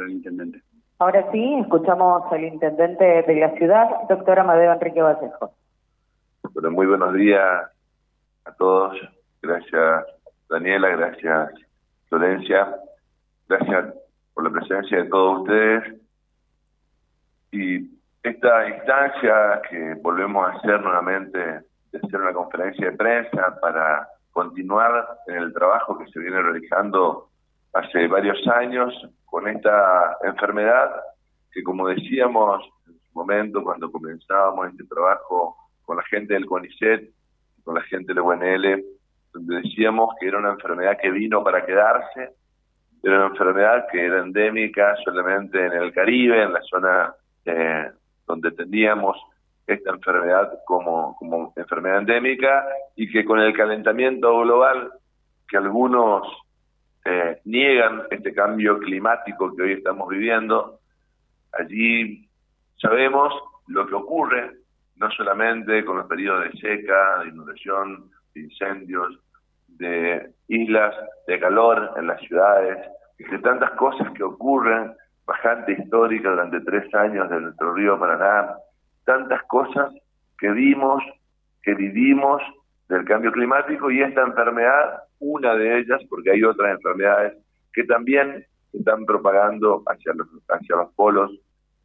palabra al intendente. Ahora sí, escuchamos al intendente de la ciudad, doctor Amadeo Enrique Vallejo. Bueno, muy buenos días a todos. Gracias, Daniela, gracias, Florencia. Gracias por la presencia de todos ustedes. Y esta instancia que volvemos a hacer nuevamente, de hacer una conferencia de prensa para continuar en el trabajo que se viene realizando hace varios años con esta enfermedad que como decíamos en su momento cuando comenzábamos este trabajo con la gente del CONICET, con la gente del UNL, donde decíamos que era una enfermedad que vino para quedarse, era una enfermedad que era endémica solamente en el Caribe, en la zona eh, donde teníamos esta enfermedad como, como enfermedad endémica y que con el calentamiento global que algunos eh, niegan este cambio climático que hoy estamos viviendo, allí sabemos lo que ocurre, no solamente con los periodos de seca, de inundación, de incendios, de islas de calor en las ciudades, de tantas cosas que ocurren, bajante histórica durante tres años de nuestro río Paraná, tantas cosas que vimos, que vivimos del cambio climático y esta enfermedad, una de ellas, porque hay otras enfermedades que también se están propagando hacia los, hacia los polos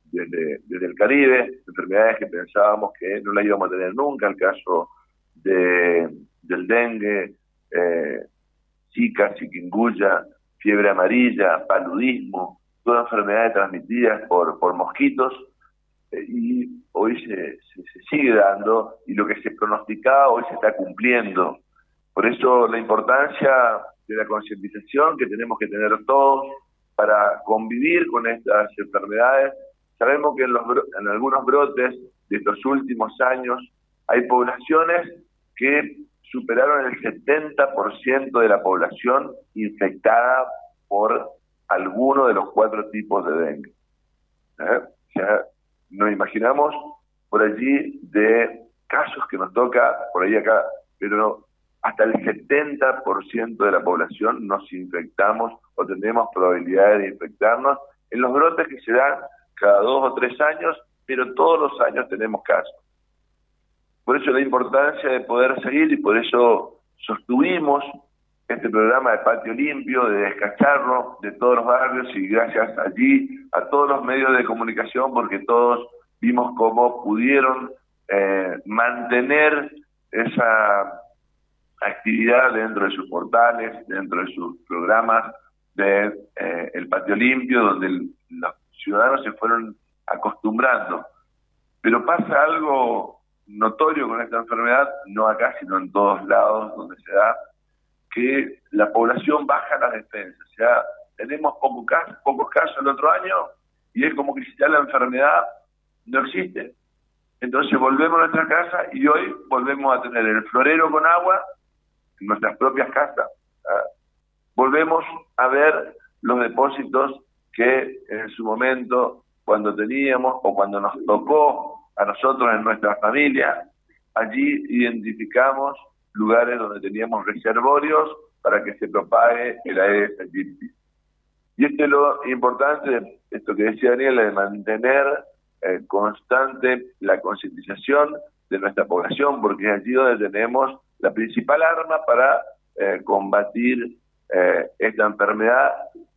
desde, desde el Caribe, enfermedades que pensábamos que no las íbamos a tener nunca, el caso de, del dengue, eh, zika, chikungunya, fiebre amarilla, paludismo, todas enfermedades transmitidas por, por mosquitos, eh, y hoy se, se, sigue dando y lo que se pronosticaba hoy se está cumpliendo. Por eso la importancia de la concientización que tenemos que tener todos para convivir con estas enfermedades. Sabemos que en, los, en algunos brotes de estos últimos años hay poblaciones que superaron el 70% de la población infectada por alguno de los cuatro tipos de dengue. ¿Eh? O sea, nos imaginamos por allí de casos que nos toca por ahí acá, pero hasta el 70% de la población nos infectamos o tenemos probabilidades de infectarnos en los brotes que se dan cada dos o tres años, pero todos los años tenemos casos. Por eso la importancia de poder seguir y por eso sostuvimos este programa de patio limpio, de descacharlo de todos los barrios y gracias allí a todos los medios de comunicación porque todos vimos cómo pudieron eh, mantener esa actividad dentro de sus portales, dentro de sus programas de eh, el patio limpio, donde los ciudadanos se fueron acostumbrando. Pero pasa algo notorio con esta enfermedad, no acá, sino en todos lados donde se da, que la población baja las defensas. O sea, tenemos pocos casos, pocos casos el otro año y es como que si ya la enfermedad no existe. Entonces volvemos a nuestra casa y hoy volvemos a tener el florero con agua en nuestras propias casas. Volvemos a ver los depósitos que en su momento, cuando teníamos o cuando nos tocó a nosotros en nuestra familia, allí identificamos lugares donde teníamos reservorios para que se propague el Aedes aegypti. Y esto es lo importante, esto que decía Daniel, de mantener eh, constante la concientización de nuestra población, porque es allí donde tenemos la principal arma para eh, combatir eh, esta enfermedad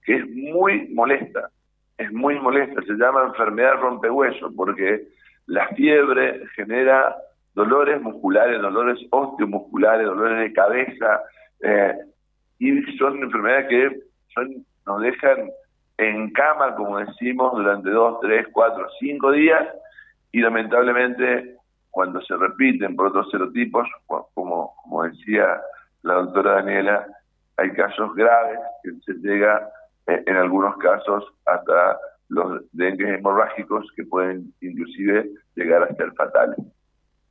que es muy molesta, es muy molesta, se llama enfermedad rompehueso, porque la fiebre genera dolores musculares, dolores osteomusculares, dolores de cabeza, eh, y son enfermedades que son, nos dejan en cama, como decimos, durante dos, tres, cuatro, cinco días, y lamentablemente cuando se repiten por otros serotipos, como, decía la doctora Daniela, hay casos graves que se llega eh, en algunos casos hasta los dengues hemorrágicos que pueden inclusive llegar a ser fatales.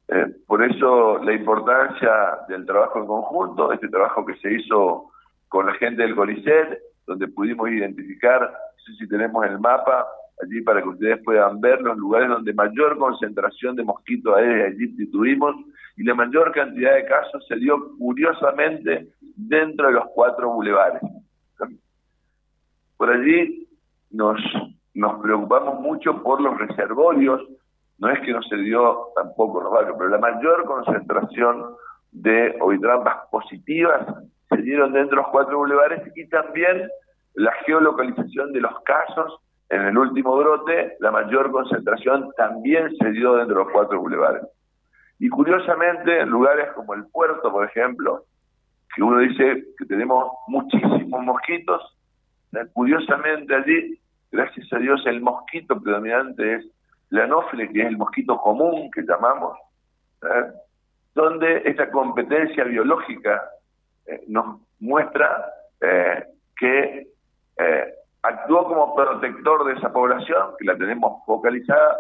Eh, por eso la importancia del trabajo en conjunto, este trabajo que se hizo con la gente del CONICET, donde pudimos identificar, no sé si tenemos el mapa allí para que ustedes puedan ver los lugares donde mayor concentración de mosquitos aéreos allí tuvimos y la mayor cantidad de casos se dio curiosamente dentro de los cuatro bulevares. Por allí nos, preocupamos mucho por los reservorios, no es que no se dio tampoco los barrios, pero la mayor concentración de ovitrampas positivas dentro de los cuatro bulevares y también la geolocalización de los casos en el último brote, la mayor concentración también se dio dentro de los cuatro bulevares. Y curiosamente, en lugares como el puerto, por ejemplo, que uno dice que tenemos muchísimos mosquitos, eh, curiosamente allí, gracias a Dios, el mosquito predominante es la anófile, que es el mosquito común que llamamos, ¿eh? donde esta competencia biológica eh, nos muestra que actuó como protector de esa población, que la tenemos focalizada,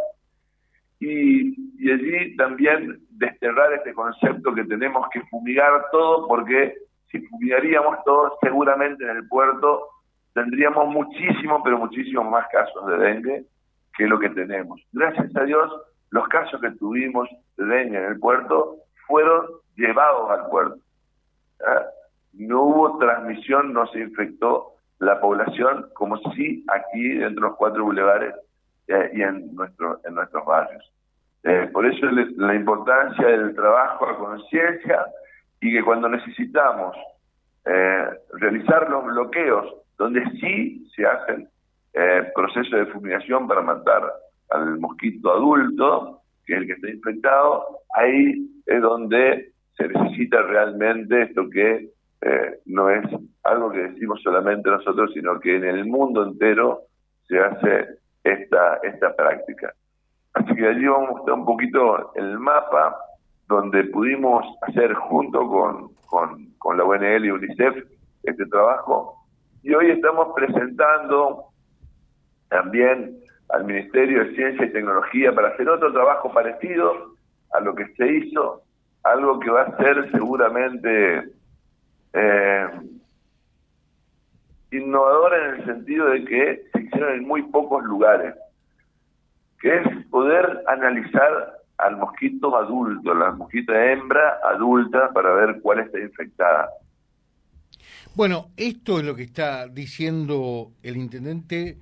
y, y, allí también desterrar este concepto que tenemos que fumigar todo, porque si fumigaríamos todo, seguramente en el puerto tendríamos muchísimo, pero muchísimo más casos de dengue que lo que tenemos. Gracias a Dios, los casos que tuvimos de dengue en el puerto fueron llevados al puerto. ¿Ah? No hubo transmisión, no se infectó la población como si aquí dentro de los cuatro bulevares eh, y en, nuestro, en nuestros barrios. Eh, por eso la importancia del trabajo a conciencia y que cuando necesitamos eh, realizar los bloqueos, donde sí se hacen procesos de fumigación para matar al mosquito adulto, que es el que está infectado, ahí es donde se necesita realmente esto que no es algo que decimos solamente nosotros, sino que en el mundo entero se hace esta, esta práctica. Así que allí vamos a mostrar un poquito el mapa donde pudimos hacer junto con, con, con la UNL y UNICEF este trabajo. Y hoy estamos presentando también al Ministerio de Ciencia y Tecnología para hacer otro trabajo parecido a lo que se hizo, algo que va a ser seguramente eh, innovadora en el sentido de que se hicieron en muy pocos lugares, que es poder analizar al mosquito adulto, la mosquita hembra adulta, para ver cuál está infectada. Bueno, esto es lo que está diciendo el intendente